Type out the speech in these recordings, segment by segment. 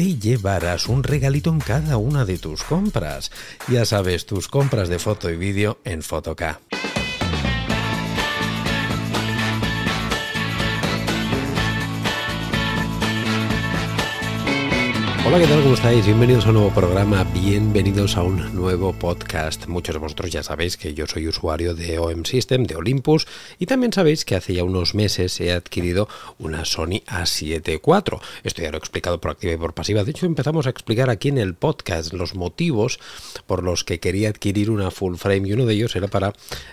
te llevarás un regalito en cada una de tus compras. Ya sabes, tus compras de foto y vídeo en Fotoca. Hola, ¿qué tal? ¿Cómo estáis? Bienvenidos a un nuevo programa, bienvenidos a un nuevo podcast. Muchos de vosotros ya sabéis que yo soy usuario de OM System, de Olympus, y también sabéis que hace ya unos meses he adquirido una Sony A7 IV. Esto ya lo he explicado por activa y por pasiva. De hecho, empezamos a explicar aquí en el podcast los motivos por los que quería adquirir una full frame y uno de ellos era para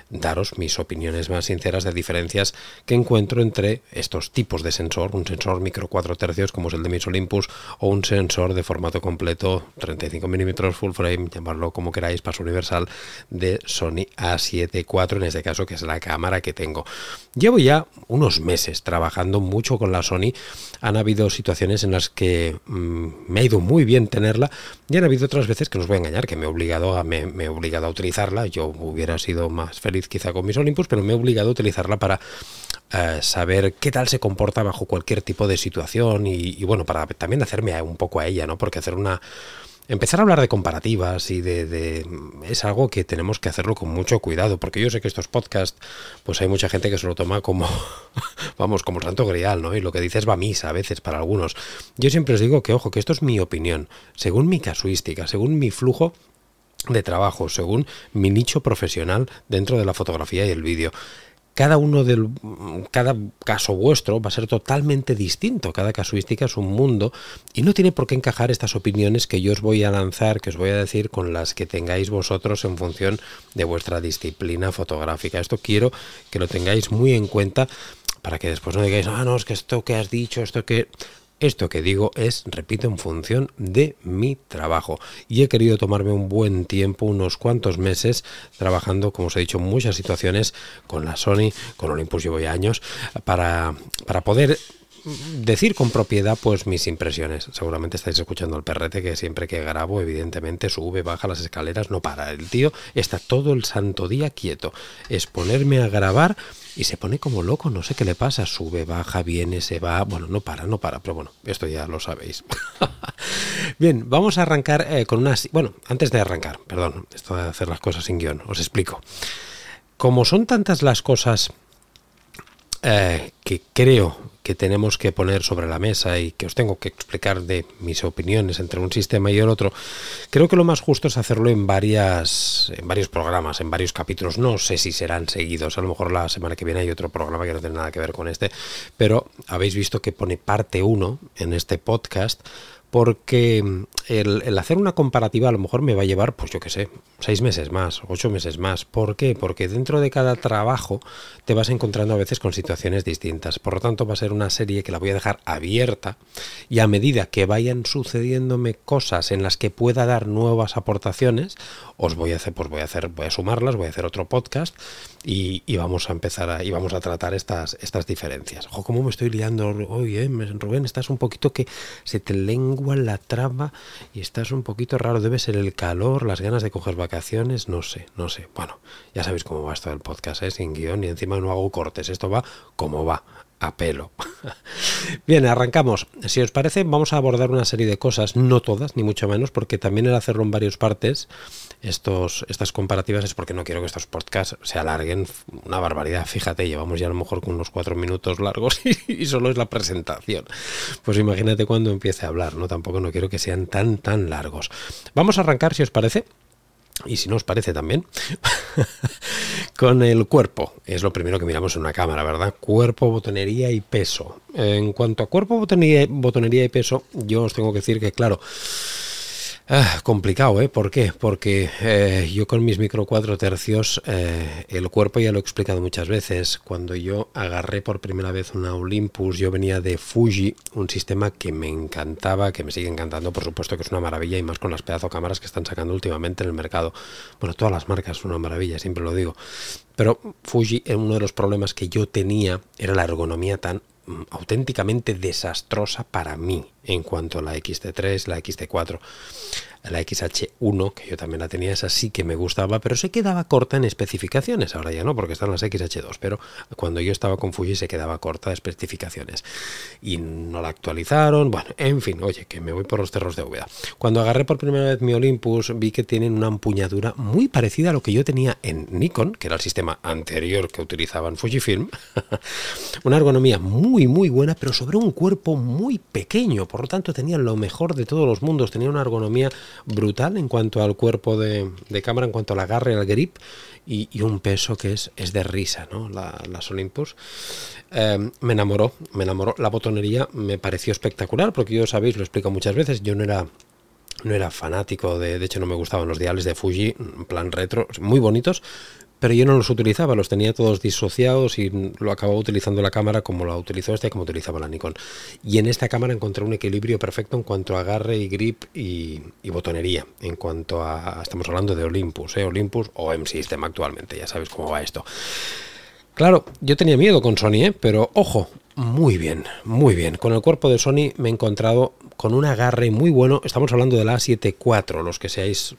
daros mis opiniones más sinceras de diferencias que encuentro entre estos tipos de sensor, un sensor micro 4 tercios como es el de mis Olympus o un sensor de formato completo, 35 mm full frame, llamarlo como queráis, paso universal de Sony A7 IV, en este caso que es la cámara que tengo. Llevo ya unos meses trabajando mucho con la Sony, han habido situaciones en las que mm, me ha ido muy bien tenerla y han habido otras veces que no os voy a engañar, que me he obligado a, me, he obligado a utilizarla, yo hubiera sido más feliz quizá con mis Olympus, pero me he obligado a utilizarla para eh, saber qué tal se comporta bajo cualquier tipo de situación y, y, bueno, para también hacerme un poco a ella, ¿no? Porque hacer una... Empezar a hablar de comparativas y de, es algo que tenemos que hacerlo con mucho cuidado, porque yo sé que estos podcasts, pues hay mucha gente que se lo toma como, vamos, como el santo grial, ¿no? Y lo que dices va misa a veces para algunos. Yo siempre os digo que, ojo, que esto es mi opinión, según mi casuística, según mi flujo de trabajo, según mi nicho profesional dentro de la fotografía y el vídeo cada uno del cada caso vuestro va a ser totalmente distinto, cada casuística es un mundo y no tiene por qué encajar estas opiniones que yo os voy a lanzar, que os voy a decir con las que tengáis vosotros en función de vuestra disciplina fotográfica. Esto quiero que lo tengáis muy en cuenta para que después no digáis, ah, no, es que esto que has dicho, esto que esto que digo es, repito, en función de mi trabajo. Y he querido tomarme un buen tiempo, unos cuantos meses, trabajando, como os he dicho, en muchas situaciones con la Sony, con Olympus llevo ya años, para, para poder decir con propiedad pues mis impresiones. Seguramente estáis escuchando el perrete que siempre que grabo evidentemente sube, baja las escaleras, no para. El tío está todo el santo día quieto. Es ponerme a grabar y se pone como loco, no sé qué le pasa, sube, baja, viene, se va, bueno, no para, no para, pero bueno, esto ya lo sabéis. Bien, vamos a arrancar eh, con unas... Bueno, antes de arrancar, perdón, esto de hacer las cosas sin guion, os explico. Como son tantas las cosas eh, que creo que tenemos que poner sobre la mesa y que os tengo que explicar de mis opiniones entre un sistema y el otro, creo que lo más justo es hacerlo en varias en varios programas, en varios capítulos. No sé si serán seguidos, a lo mejor la semana que viene hay otro programa que no tiene nada que ver con este, pero habéis visto que pone parte 1 en este podcast porque mm, el, hacer una comparativa a lo mejor me va a llevar, pues yo qué sé, seis meses más, ocho meses más. ¿Por qué? Porque dentro de cada trabajo te vas encontrando a veces con situaciones distintas. Por lo tanto, va a ser una serie que la voy a dejar abierta y a medida que vayan sucediéndome cosas en las que pueda dar nuevas aportaciones, os voy a hacer, pues voy a hacer, voy a sumarlas, voy a hacer otro podcast y, vamos a empezar a, y vamos a tratar estas, estas diferencias. Ojo, cómo me estoy liando hoy, eh? Rubén, estás un poquito que se te lengua la trama y estás un poquito raro. Debe ser el calor, las ganas de coger vacaciones, no sé, no sé. Bueno, ya sabéis cómo va esto del podcast, ¿eh? sin guion y encima no hago cortes. Esto va como va. A pelo. Bien, arrancamos. Si os parece, vamos a abordar una serie de cosas, no todas, ni mucho menos, porque también el hacerlo en varias partes, estos, estas comparativas, es porque no quiero que estos podcasts se alarguen una barbaridad. Fíjate, llevamos ya a lo mejor con unos cuatro minutos largos y, solo es la presentación. Pues imagínate cuando empiece a hablar, ¿no? Tampoco no quiero que sean tan, tan largos. Vamos a arrancar, si os parece, y si no os parece también, con el cuerpo. Es lo primero que miramos en una cámara, ¿verdad? Cuerpo, botonería y peso. En cuanto a cuerpo, botonería, botonería y peso, yo os tengo que decir que, claro, Ah, complicado, ¿eh? ¿Por qué? Porque eh, yo con mis micro cuatro tercios, eh, el cuerpo ya lo he explicado muchas veces. Cuando yo agarré por primera vez una Olympus, yo venía de Fuji, un sistema que me encantaba, que me sigue encantando, por supuesto que es una maravilla y más con las pedazo cámaras que están sacando últimamente en el mercado. Bueno, todas las marcas son una maravilla, siempre lo digo. Pero Fuji, uno de los problemas que yo tenía era la ergonomía tan auténticamente desastrosa para mí en cuanto a la XT3, la XT4 la XH1, que yo también la tenía, esa sí que me gustaba, pero se quedaba corta en especificaciones. Ahora ya no, porque están las XH2, pero cuando yo estaba con Fuji se quedaba corta de especificaciones. Y no la actualizaron. Bueno, en fin, oye, que me voy por los cerros de Úbeda. Cuando agarré por primera vez mi Olympus, vi que tienen una empuñadura muy parecida a lo que yo tenía en Nikon, que era el sistema anterior que utilizaban Fujifilm. una ergonomía muy, muy buena, pero sobre un cuerpo muy pequeño. Por lo tanto, tenían lo mejor de todos los mundos. Tenía una ergonomía brutal en cuanto al cuerpo de, cámara, en cuanto al agarre, al grip y, un peso que es, es de risa, ¿no? La, las Olympus. Em, me enamoró, me enamoró. La botonería me pareció espectacular porque yo sabéis, lo explico muchas veces, yo no era no era fanático de, de hecho no me gustaban los diales de Fuji, en plan retro, muy bonitos, pero yo no los utilizaba, los tenía todos disociados y lo acababa utilizando la cámara como la utilizó esta y como utilizaba la Nikon. Y en esta cámara encontré un equilibrio perfecto en cuanto a agarre y grip y, botonería. En cuanto a, estamos hablando de Olympus, ¿eh? Olympus o M-System actualmente, ya sabes cómo va esto. Claro, yo tenía miedo con Sony, ¿eh? pero ojo, muy bien, muy bien. Con el cuerpo de Sony me he encontrado con un agarre muy bueno. Estamos hablando de la A7 IV, los que seáis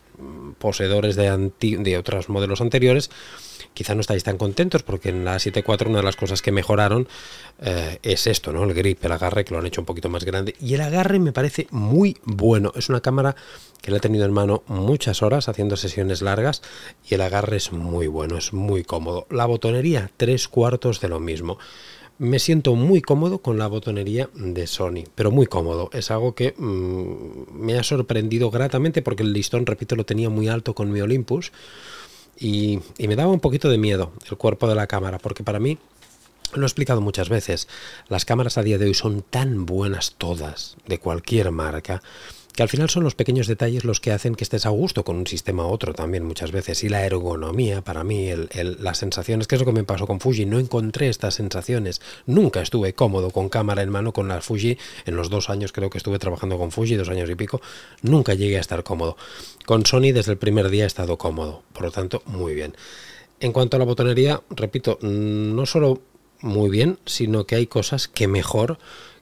poseedores de, de otros modelos anteriores, quizá no estáis tan contentos porque en la 7.4 una de las cosas que mejoraron eh, es esto, ¿no? El grip, el agarre, que lo han hecho un poquito más grande. Y el agarre me parece muy bueno. Es una cámara que la he tenido en mano muchas horas haciendo sesiones largas y el agarre es muy bueno, es muy cómodo. La botonería, tres cuartos de lo mismo me siento muy cómodo con la botonería de Sony, pero muy cómodo. Es algo que mm, me ha sorprendido gratamente porque el listón, repito, lo tenía muy alto con mi Olympus y, y me daba un poquito de miedo el cuerpo de la cámara, porque para mí lo he explicado muchas veces, las cámaras a día de hoy son tan buenas todas, de cualquier marca, que al final son los pequeños detalles los que hacen que estés a gusto con un sistema u otro también muchas veces. Y la ergonomía, para mí, las sensaciones, que es lo que me pasó con Fuji, no encontré estas sensaciones. Nunca estuve cómodo con cámara en mano con la Fuji, en los dos años creo que estuve trabajando con Fuji, dos años y pico, nunca llegué a estar cómodo. Con Sony desde el primer día he estado cómodo, por lo tanto, muy bien. En cuanto a la botonería, repito, no solo muy bien, sino que hay cosas que mejor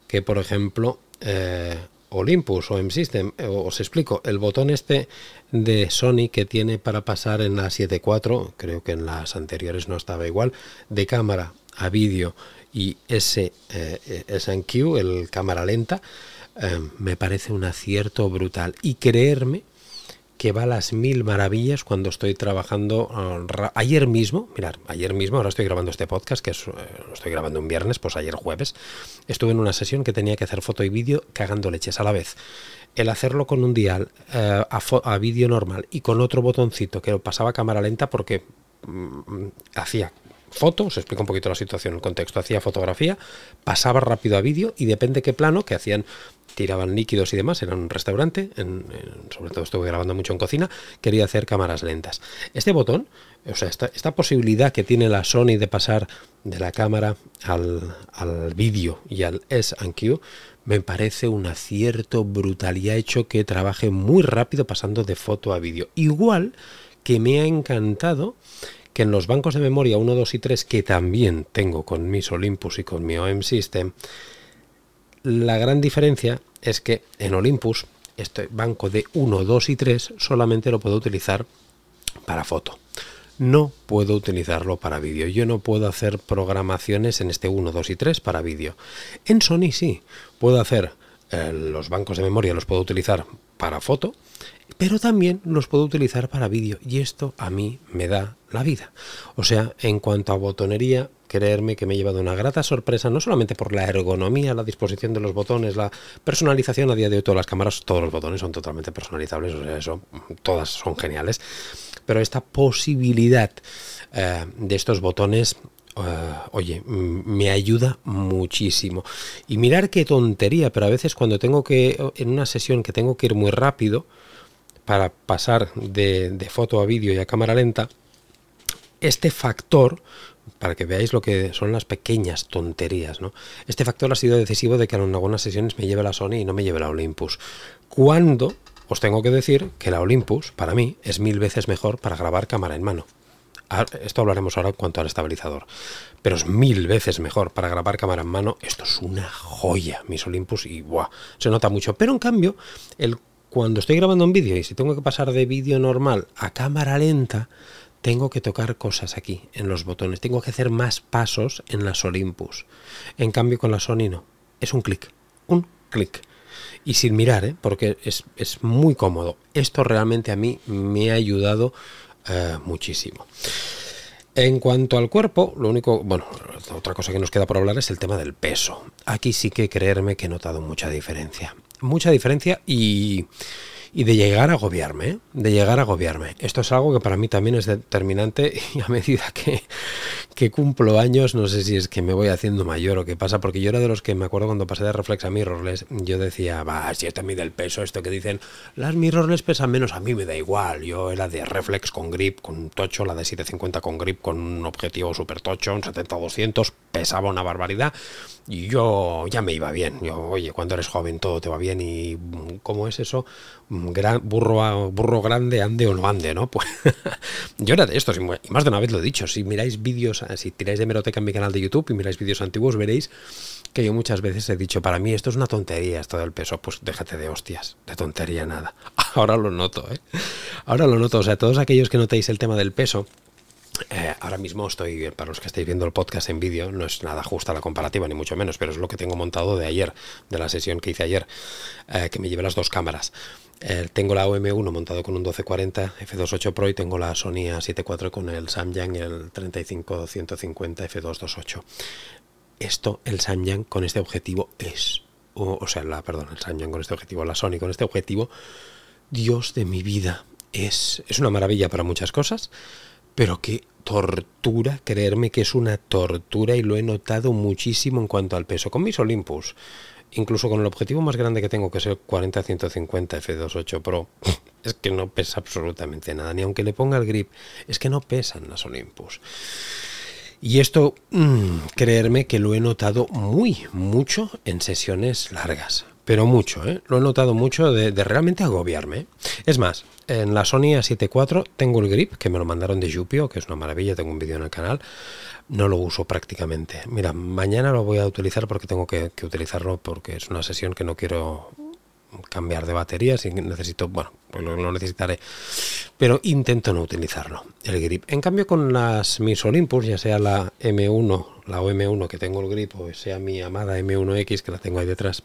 que, por ejemplo, eh, Olympus o M-System. Eh, os explico, el botón este de Sony que tiene para pasar en la 7.4, creo que en las anteriores no estaba igual, de cámara a vídeo y ese eh, SNQ, el cámara lenta, eh, me parece un acierto brutal. Y creerme que va a las mil maravillas cuando estoy trabajando. Uh, ayer mismo, mirar, ayer mismo, ahora estoy grabando este podcast, que eh, lo estoy grabando un viernes, pues ayer jueves, estuve en una sesión que tenía que hacer foto y vídeo cagando leches a la vez. El hacerlo con un dial eh, a, a vídeo normal y con otro botoncito que pasaba a cámara lenta porque mm, hacía foto, os explico un poquito la situación, el contexto, hacía fotografía, pasaba rápido a vídeo y depende qué plano, que hacían tiraban líquidos y demás, era un restaurante, sobre todo estuve grabando mucho en cocina, quería hacer cámaras lentas. Este botón, o sea, esta, esta posibilidad que tiene la Sony de pasar de la cámara al, al vídeo y al S&Q, me parece un acierto brutal y ha hecho que trabaje muy rápido pasando de foto a vídeo. Igual que me ha encantado que en los bancos de memoria 1, 2 y 3, que también tengo con mis Olympus y con mi OM System, la gran diferencia es que en Olympus, este banco de 1, 2 y 3 solamente lo puedo utilizar para foto. no puedo utilizarlo para vídeo. Yo no puedo hacer programaciones en este 1, 2 y 3 para vídeo. En Sony sí, puedo hacer eh, los bancos de memoria, los puedo utilizar para foto, pero también los puedo utilizar para vídeo y esto a mí me da la vida. O sea, en cuanto a botonería, creerme que me he llevado una grata sorpresa, no solamente por la ergonomía, la disposición de los botones, la personalización a día de hoy, todas las cámaras, todos los botones son totalmente personalizables, o sea, eso, todas son geniales, pero esta posibilidad eh, de estos botones eh, oye, me ayuda muchísimo. Y mirar qué tontería, pero a veces cuando tengo que, en una sesión que tengo que ir muy rápido para pasar de, de foto a vídeo y a cámara lenta, este factor para que veáis lo que son las pequeñas tonterías. ¿no? Este factor ha sido decisivo de que en algunas sesiones me lleve la Sony y no me lleve la Olympus. Cuando os tengo que decir que la Olympus, para mí, es mil veces mejor para grabar cámara en mano. Esto hablaremos ahora en cuanto al estabilizador. Pero es mil veces mejor para grabar cámara en mano. Esto es una joya, mis Olympus, y ¡buah! se nota mucho. Pero en cambio, el, cuando estoy grabando un vídeo y si tengo que pasar de vídeo normal a cámara lenta, tengo que tocar cosas aquí, en los botones. Tengo que hacer más pasos en las Olympus. En cambio, con la Sony no. Es un clic. Un clic. Y sin mirar, ¿eh? porque es, muy cómodo. Esto realmente a mí me ha ayudado eh, muchísimo. En cuanto al cuerpo, lo único, bueno, otra cosa que nos queda por hablar es el tema del peso. Aquí sí que creerme que he notado mucha diferencia. Mucha diferencia y y de llegar a agobiarme, de llegar a agobiarme. Esto es algo que para mí también es determinante y a medida que, que, cumplo años, no sé si es que me voy haciendo mayor o qué pasa, porque yo era de los que me acuerdo cuando pasé de reflex a mirrorless, yo decía, va, si esto mide el peso, esto que dicen, las mirrorless pesan menos, a mí me da igual, yo era de reflex con grip, con tocho, la de 750 con grip, con un objetivo super tocho, un 70-200, pesaba una barbaridad y yo ya me iba bien, yo, oye, cuando eres joven todo te va bien y ¿cómo es eso? Burro, burro grande, ande o no ande, ¿no? Pues yo era de estos, y más de una vez lo he dicho, si miráis vídeos, si tiráis de meroteca en mi canal de YouTube y miráis vídeos antiguos, veréis que yo muchas veces he dicho, para mí esto es una tontería, esto del peso, pues déjate de hostias, de tontería nada. Ahora lo noto, ¿eh? Ahora lo noto, o sea, todos aquellos que notéis el tema del peso, eh, ahora mismo estoy, para los que estáis viendo el podcast en vídeo, no es nada justa la comparativa, ni mucho menos, pero es lo que tengo montado de ayer, de la sesión que hice ayer, eh, que me llevé las dos cámaras. Eh, tengo la OM1 montado con un 1240 f2.8 Pro y tengo la Sony A74 con el Samyang el 35150 f2.28. Esto, el Samyang con este objetivo es, o, sea, la, perdón, el Samyang con este objetivo, la Sony con este objetivo, Dios de mi vida, es, es una maravilla para muchas cosas, pero qué tortura, creerme que es una tortura y lo he notado muchísimo en cuanto al peso. Con mis Olympus, incluso con el objetivo más grande que tengo, que es el 40-150 F28 Pro, es que no pesa absolutamente nada, ni aunque le ponga el grip, es que no pesan las Olympus. Y esto, mm, creerme que lo he notado muy, mucho en sesiones largas pero mucho, ¿eh? lo he notado mucho de, realmente agobiarme. Es más, en la Sony A7 IV tengo el grip, que me lo mandaron de Jupio, que es una maravilla, tengo un vídeo en el canal, no lo uso prácticamente. Mira, mañana lo voy a utilizar porque tengo que, utilizarlo porque es una sesión que no quiero cambiar de batería, si necesito, bueno, pues lo, necesitaré, pero intento no utilizarlo, el grip. En cambio con las mis Olympus, ya sea la M1, la OM1 que tengo el grip, o sea mi amada M1X que la tengo ahí detrás,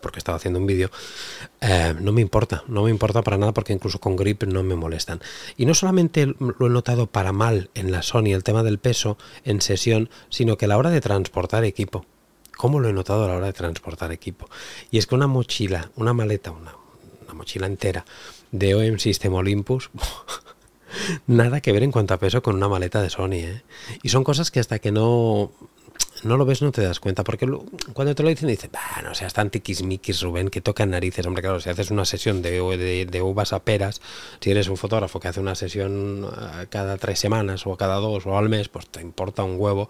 porque estaba haciendo un vídeo, eh, no me importa, no me importa para nada porque incluso con grip no me molestan. Y no solamente lo he notado para mal en la Sony el tema del peso en sesión, sino que a la hora de transportar equipo. ¿Cómo lo he notado a la hora de transportar equipo? Y es que una mochila, una maleta, una, mochila entera de OEM System Olympus, nada que ver en cuanto a peso con una maleta de Sony. ¿eh? Y son cosas que hasta que no no lo ves, no te das cuenta, porque cuando te lo dicen, dices, no seas tan tiquismiquis, Rubén, que tocan narices. Hombre, claro, si haces una sesión de, de, uvas a peras, si eres un fotógrafo que hace una sesión eh, cada tres semanas o cada dos o al mes, pues te importa un huevo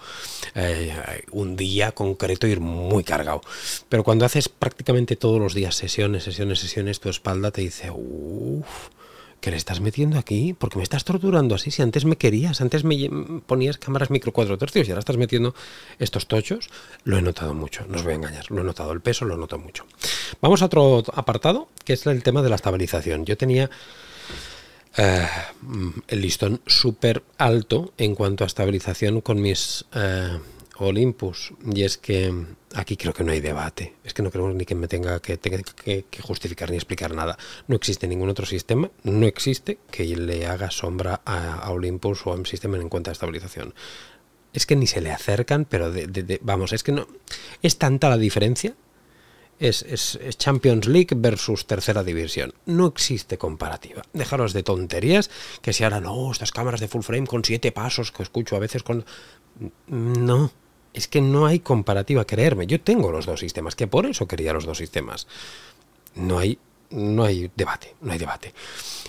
eh, un día concreto ir muy cargado. Pero cuando haces prácticamente todos los días sesiones, sesiones, sesiones, tu espalda te dice, uff ¿qué le estás metiendo aquí? porque me estás torturando así? Si antes me querías, antes me ponías cámaras micro cuatro tercios y ahora estás metiendo estos tochos, lo he notado mucho, no os voy a engañar, lo he notado, el peso lo noto mucho. Vamos a otro apartado, que es el tema de la estabilización. Yo tenía eh, el listón súper alto en cuanto a estabilización con mis eh, Olympus. Y es que aquí creo que no hay debate. Es que no creo ni que me tenga que, que, justificar ni explicar nada. No existe ningún otro sistema, no existe que le haga sombra a, Olympus o a un sistema en cuanto a estabilización. Es que ni se le acercan, pero de, vamos, es que no. Es tanta la diferencia es, Champions League versus tercera división. No existe comparativa. Dejaros de tonterías, que si ahora no, estas cámaras de full frame con siete pasos que escucho a veces con... No, es que no hay comparativa, creerme. Yo tengo los dos sistemas, que por eso quería los dos sistemas. No hay no hay debate, no hay debate.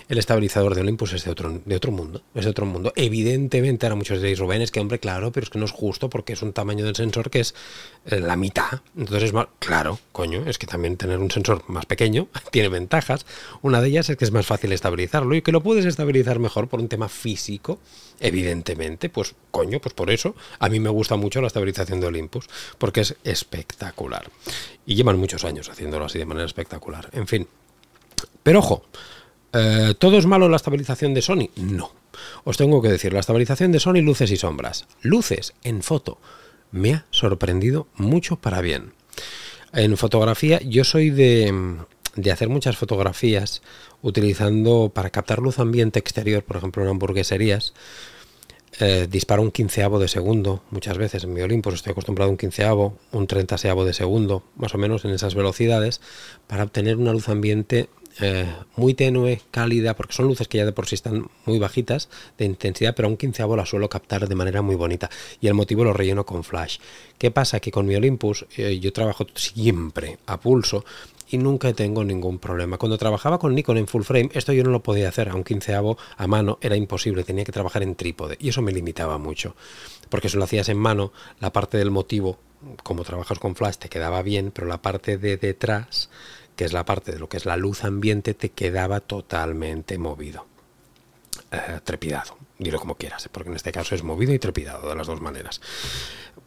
El estabilizador de Olympus es de otro, de otro mundo, es de otro mundo. Evidentemente, ahora muchos diréis, Rubén, es que hombre, claro, pero es que no es justo porque es un tamaño del sensor que es eh, la mitad. Entonces, claro, coño, es que también tener un sensor más pequeño tiene ventajas. Una de ellas es que es más fácil estabilizarlo y que lo puedes estabilizar mejor por un tema físico, evidentemente, pues coño, pues por eso a mí me gusta mucho la estabilización de Olympus, porque es espectacular. Y llevan muchos años haciéndolo así de manera espectacular. En fin. Pero ojo, eh, ¿todo es malo la estabilización de Sony? No. Os tengo que decir, la estabilización de Sony, luces y sombras. Luces en foto. Me ha sorprendido mucho para bien. En fotografía, yo soy de, de hacer muchas fotografías utilizando para captar luz ambiente exterior, por ejemplo en hamburgueserías, eh, disparo un quinceavo de segundo, muchas veces en mi Olympus estoy acostumbrado a un quinceavo, un treintaseavo de segundo, más o menos en esas velocidades, para obtener una luz ambiente eh, muy tenue, cálida, porque son luces que ya de por sí están muy bajitas de intensidad, pero a un quinceavo la suelo captar de manera muy bonita. Y el motivo lo relleno con flash. ¿Qué pasa? Que con mi Olympus eh, yo trabajo siempre a pulso y nunca tengo ningún problema. Cuando trabajaba con Nikon en full frame, esto yo no lo podía hacer a un quinceavo a mano, era imposible, tenía que trabajar en trípode y eso me limitaba mucho. Porque si lo hacías en mano, la parte del motivo, como trabajas con flash, te quedaba bien, pero la parte de detrás, que es la parte de lo que es la luz ambiente, te quedaba totalmente movido. Eh, trepidado, dilo como quieras, porque en este caso es movido y trepidado de las dos maneras.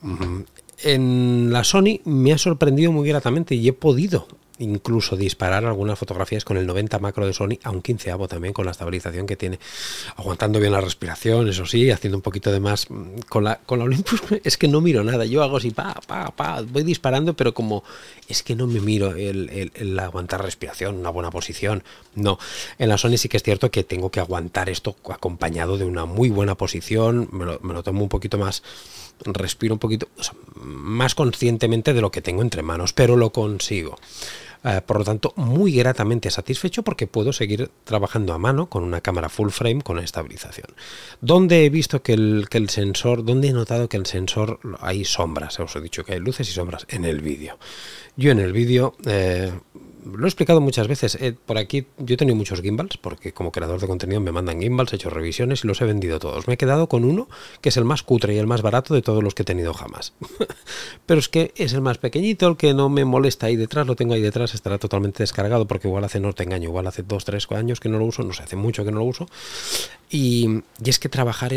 Mm, en la Sony me ha sorprendido muy gratamente y he podido incluso disparar algunas fotografías con el 90 macro de Sony a un 15 también con la estabilización que tiene, aguantando bien la respiración, eso sí, haciendo un poquito de más con la con la Olympus es que no miro nada, yo hago así pa pa pa, voy disparando, pero como es que no me miro el, el, aguantar respiración, una buena posición, no. En la Sony sí que es cierto que tengo que aguantar esto acompañado de una muy buena posición, me lo, me lo tomo un poquito más respiro un poquito más conscientemente de lo que tengo entre manos, pero lo consigo. Eh, por lo tanto, muy gratamente satisfecho porque puedo seguir trabajando a mano con una cámara full frame con estabilización. ¿Dónde he visto que el, sensor, dónde he notado que el sensor hay sombras? Os he dicho que hay luces y sombras en el vídeo. Yo en el vídeo eh, lo he explicado muchas veces. Eh, por aquí yo he tenido muchos gimbals, porque como creador de contenido me mandan gimbals, he hecho revisiones y los he vendido todos. Me he quedado con uno que es el más cutre y el más barato de todos los que he tenido jamás. Pero es que es el más pequeñito, el que no me molesta ahí detrás, lo tengo ahí detrás, estará totalmente descargado, porque igual hace, no te engaño, igual hace 2, 3 años que no lo uso, no sé, hace mucho que no lo uso. Y, es que trabajar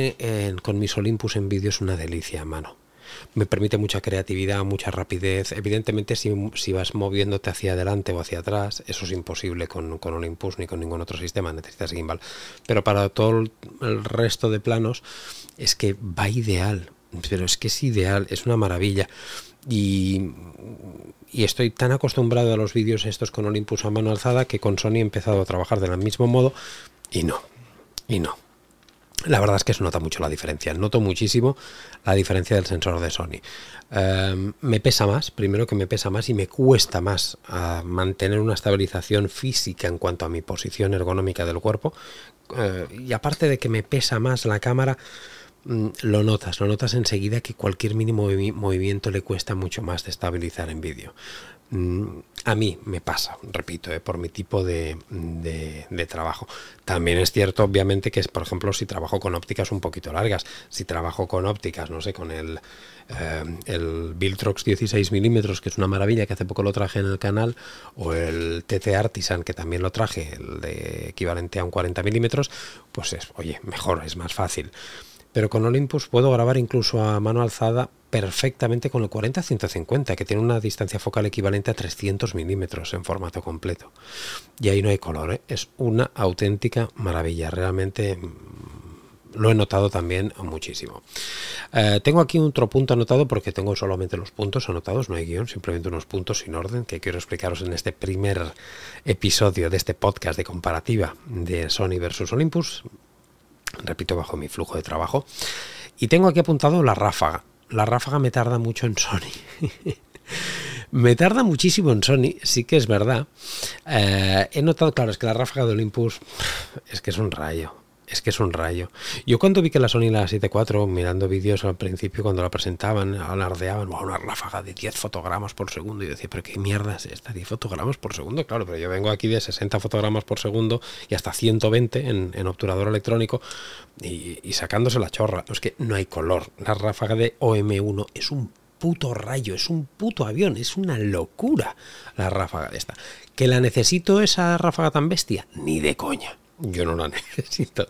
con mis Olympus en vídeo es una delicia, mano me permite mucha creatividad, mucha rapidez. Evidentemente, si, vas moviéndote hacia adelante o hacia atrás, eso es imposible con, con Olympus ni con ningún otro sistema, necesitas gimbal. Pero para todo el resto de planos es que va ideal, pero es que es ideal, es una maravilla. Y, y, estoy tan acostumbrado a los vídeos estos con Olympus a mano alzada que con Sony he empezado a trabajar del mismo modo y no, y no. La verdad es que se nota mucho la diferencia. Noto muchísimo la diferencia del sensor de Sony. Em, me pesa más, primero que me pesa más y me cuesta más ah, mantener una estabilización física en cuanto a mi posición ergonómica del cuerpo. Eh, y aparte de que me pesa más la cámara, mm, lo notas, lo notas enseguida que cualquier mínimo movimiento le cuesta mucho más de estabilizar en vídeo. Mm, a mí me pasa, repito, eh, por mi tipo de, trabajo. También es cierto, obviamente, que es, por ejemplo, si trabajo con ópticas un poquito largas, si trabajo con ópticas, no sé, con el, eh, el Viltrox 16 milímetros, que es una maravilla, que hace poco lo traje en el canal, o el TT Artisan, que también lo traje, el de equivalente a un 40 milímetros, pues es, oye, mejor, es más fácil pero con Olympus puedo grabar incluso a mano alzada perfectamente con el 40-150, que tiene una distancia focal equivalente a 300 milímetros en formato completo. Y ahí no hay color, ¿eh? es una auténtica maravilla. Realmente mm, lo he notado también muchísimo. Eh, tengo aquí otro punto anotado porque tengo solamente los puntos anotados, no hay guion, simplemente unos puntos sin orden que quiero explicaros en este primer episodio de este podcast de comparativa de Sony versus Olympus. Repito, bajo mi flujo de trabajo. Y tengo aquí apuntado la ráfaga la ráfaga me tarda mucho en Sony. me tarda muchísimo en Sony, sí que es verdad. Eh, he notado, claro, es que la ráfaga de Olympus es que es un rayo es que es un rayo. Yo cuando vi que la Sony la 7.4, mirando vídeos al principio, cuando la presentaban, alardeaban, una ráfaga de 10 fotogramas por segundo, y yo decía, pero qué mierda es esta, 10 fotogramas por segundo, claro, pero yo vengo aquí de 60 fotogramas por segundo y hasta 120 en, obturador electrónico y, y sacándose la chorra. Es que no hay color. La ráfaga de OM1 es un puto rayo, es un puto avión, es una locura la ráfaga de esta. ¿Que la necesito esa ráfaga tan bestia? Ni de coña yo no la necesito.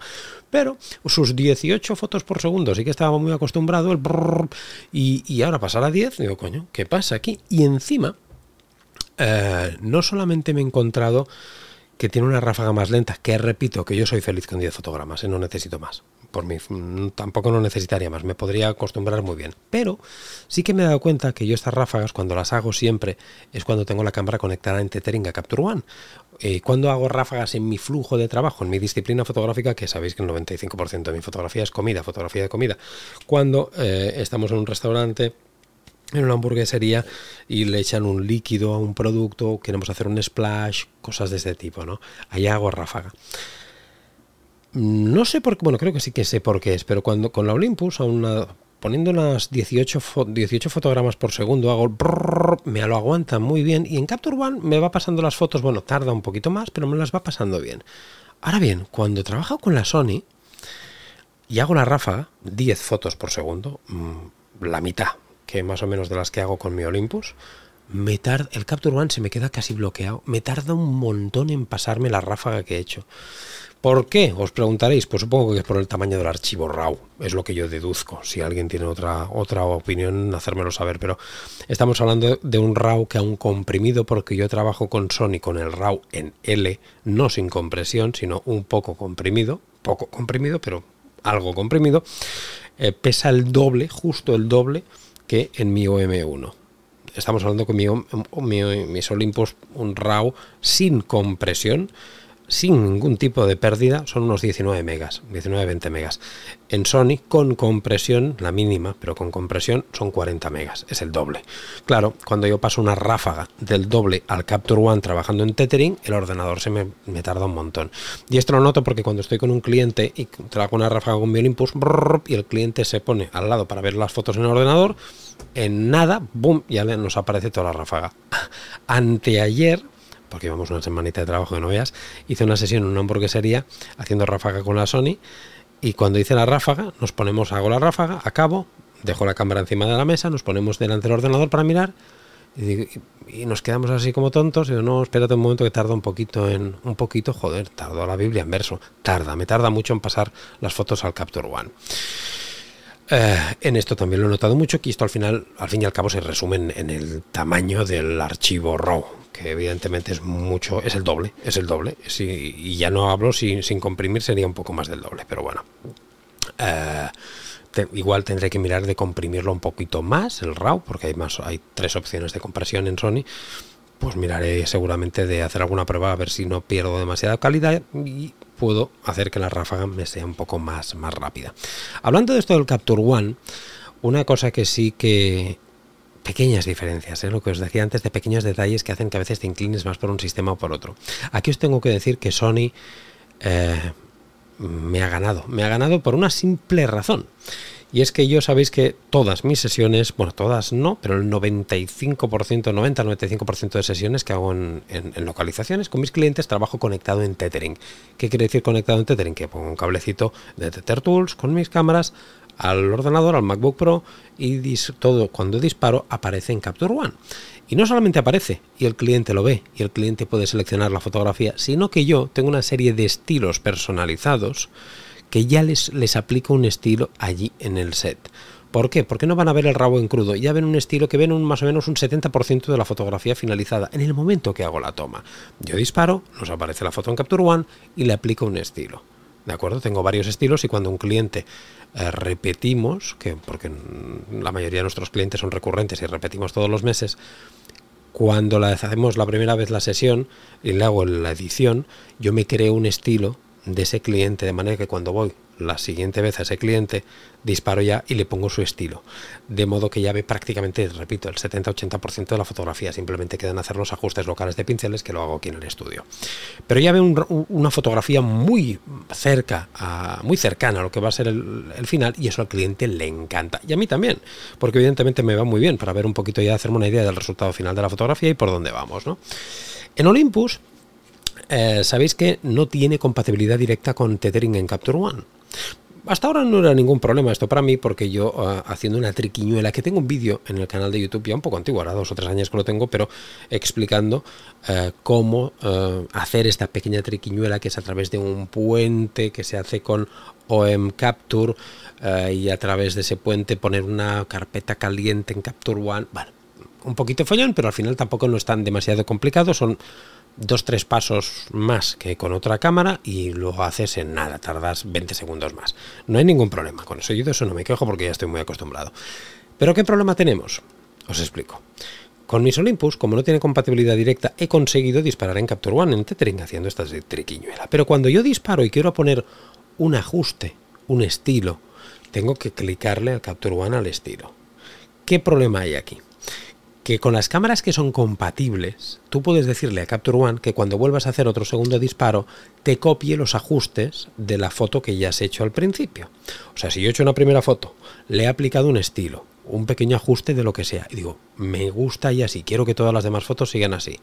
Pero sus 18 fotos por segundo, sí que estaba muy acostumbrado, el y, ahora pasar a 10, digo, coño, ¿qué pasa aquí? Y encima, eh, no solamente me he encontrado que tiene una ráfaga más lenta, que repito que yo soy feliz con 10 fotogramas, ¿eh? no necesito más. Por mí mm, tampoco no necesitaría más, me podría acostumbrar muy bien. Pero sí que me he dado cuenta que yo estas ráfagas cuando las hago siempre es cuando tengo la cámara conectada en Tethering a Capture One. Eh, cuando hago ráfagas en mi flujo de trabajo, en mi disciplina fotográfica, que sabéis que el 95% de mi fotografía es comida, fotografía de comida, cuando eh, estamos en un restaurante en una hamburguesería y le echan un líquido a un producto, queremos hacer un splash, cosas de este tipo, ¿no? Ahí hago ráfaga. No sé por qué, bueno, creo que sí que sé por qué es, pero cuando con la Olympus, a una, poniendo unas 18, 18 fotogramas por segundo, hago me lo aguanta muy bien y en Capture One me va pasando las fotos, bueno, tarda un poquito más, pero me las va pasando bien. Ahora bien, cuando trabajo con la Sony y hago la ráfaga, 10 fotos por segundo, mm, la mitad, que más o menos de las que hago con mi Olympus, me tarda, el Capture One se me queda casi bloqueado. Me tarda un montón en pasarme la ráfaga que he hecho. ¿Por qué? Os preguntaréis. Pues supongo que es por el tamaño del archivo RAW. Es lo que yo deduzco. Si alguien tiene otra, otra opinión, hacérmelo saber. Pero estamos hablando de un RAW que aún comprimido, porque yo trabajo con Sony con el RAW en L, no sin compresión, sino un poco comprimido. Poco comprimido, pero algo comprimido. Eh, pesa el doble, justo el doble que en mi OM1. Estamos hablando con mi, mi, un RAW sin compresión, sin ningún tipo de pérdida, son unos 19 megas, 19-20 megas. En Sony, con compresión, la mínima, pero con compresión, son 40 megas, es el doble. Claro, cuando yo paso una ráfaga del doble al Capture One trabajando en tethering, el ordenador se me, tarda un montón. Y esto lo noto porque cuando estoy con un cliente y trabajo una ráfaga con mi Olympus, y el cliente se pone al lado para ver las fotos en el ordenador, en nada, boom, ya nos aparece toda la ráfaga. Anteayer porque llevamos una semanita de trabajo de no veas, hice una sesión en una hamburguesería haciendo ráfaga con la Sony y cuando hice la ráfaga nos ponemos, hago la ráfaga, acabo, dejo la cámara encima de la mesa, nos ponemos delante del ordenador para mirar y, nos quedamos así como tontos y digo, no, espérate un momento que tarda un poquito en, un poquito, joder, tardó la Biblia en verso, tarda, me tarda mucho en pasar las fotos al Capture One. Eh, en esto también lo he notado mucho, que esto al final, al fin y al cabo, se resume en el tamaño del archivo RAW que evidentemente es mucho, es el doble, es el doble. y ya no hablo sin, sin comprimir, sería un poco más del doble, pero bueno. Eh, igual tendré que mirar de comprimirlo un poquito más, el RAW, porque hay más, hay tres opciones de compresión en Sony. Pues miraré seguramente de hacer alguna prueba a ver si no pierdo demasiada calidad y puedo hacer que la ráfaga me sea un poco más, más rápida. Hablando de esto del Capture One, una cosa que sí que pequeñas diferencias, ¿eh? lo que os decía antes, de pequeños detalles que hacen que a veces te inclines más por un sistema o por otro. Aquí os tengo que decir que Sony eh, me ha ganado, me ha ganado por una simple razón. Y es que yo sabéis que todas mis sesiones, bueno, todas no, pero el 95%, 90-95% de sesiones que hago en, localizaciones con mis clientes trabajo conectado en Tethering. ¿Qué quiere decir conectado en Tethering? Que pongo un cablecito de Tether Tools con mis cámaras al ordenador, al MacBook Pro y todo cuando disparo aparece en Capture One. Y no solamente aparece y el cliente lo ve y el cliente puede seleccionar la fotografía, sino que yo tengo una serie de estilos personalizados que ya les, les aplico un estilo allí en el set. ¿Por qué? Porque no van a ver el rabo en crudo, ya ven un estilo que ven un, más o menos un 70% de la fotografía finalizada en el momento que hago la toma. Yo disparo, nos aparece la foto en Capture One y le aplico un estilo. ¿De acuerdo? Tengo varios estilos y cuando un cliente eh, repetimos, que porque la mayoría de nuestros clientes son recurrentes y repetimos todos los meses, cuando la hacemos la primera vez la sesión y le hago la edición, yo me creo un estilo de ese cliente, de manera que cuando voy la siguiente vez a ese cliente, disparo ya y le pongo su estilo. De modo que ya ve prácticamente, repito, el 70-80% de la fotografía. Simplemente quedan hacer los ajustes locales de pinceles que lo hago aquí en el estudio. Pero ya ve una fotografía muy cerca, muy cercana a lo que va a ser el, el, final y eso al cliente le encanta. Y a mí también, porque evidentemente me va muy bien para ver un poquito ya, hacerme una idea del resultado final de la fotografía y por dónde vamos. ¿no? En Olympus eh, sabéis que no tiene compatibilidad directa con tethering en Capture One. Hasta ahora no era ningún problema esto para mí porque yo eh, haciendo una triquiñuela, que tengo un vídeo en el canal de YouTube ya un poco antiguo, ahora dos o tres años que lo tengo, pero explicando eh, cómo hacer esta pequeña triquiñuela que es a través de un puente que se hace con OM Capture y a través de ese puente poner una carpeta caliente en Capture One. Bueno, un poquito follón, pero al final tampoco no es tan demasiado complicado, son dos, tres pasos más que con otra cámara y lo haces en nada, tardas 20 segundos más. No hay ningún problema con eso. Yo de eso no me quejo porque ya estoy muy acostumbrado. Pero ¿qué problema tenemos? Os explico. Con mis Olympus, como no tiene compatibilidad directa, he conseguido disparar en Capture One en Tethering haciendo esta triquiñuela. Pero cuando yo disparo y quiero poner un ajuste, un estilo, tengo que clicarle al Capture One al estilo. ¿Qué problema hay aquí? Que con las cámaras que son compatibles, tú puedes decirle a Capture One que cuando vuelvas a hacer otro segundo disparo, te copie los ajustes de la foto que ya has hecho al principio. O sea, si yo he hecho una primera foto, le he aplicado un estilo, un pequeño ajuste de lo que sea, y digo, me gusta y así, quiero que todas las demás fotos sigan así.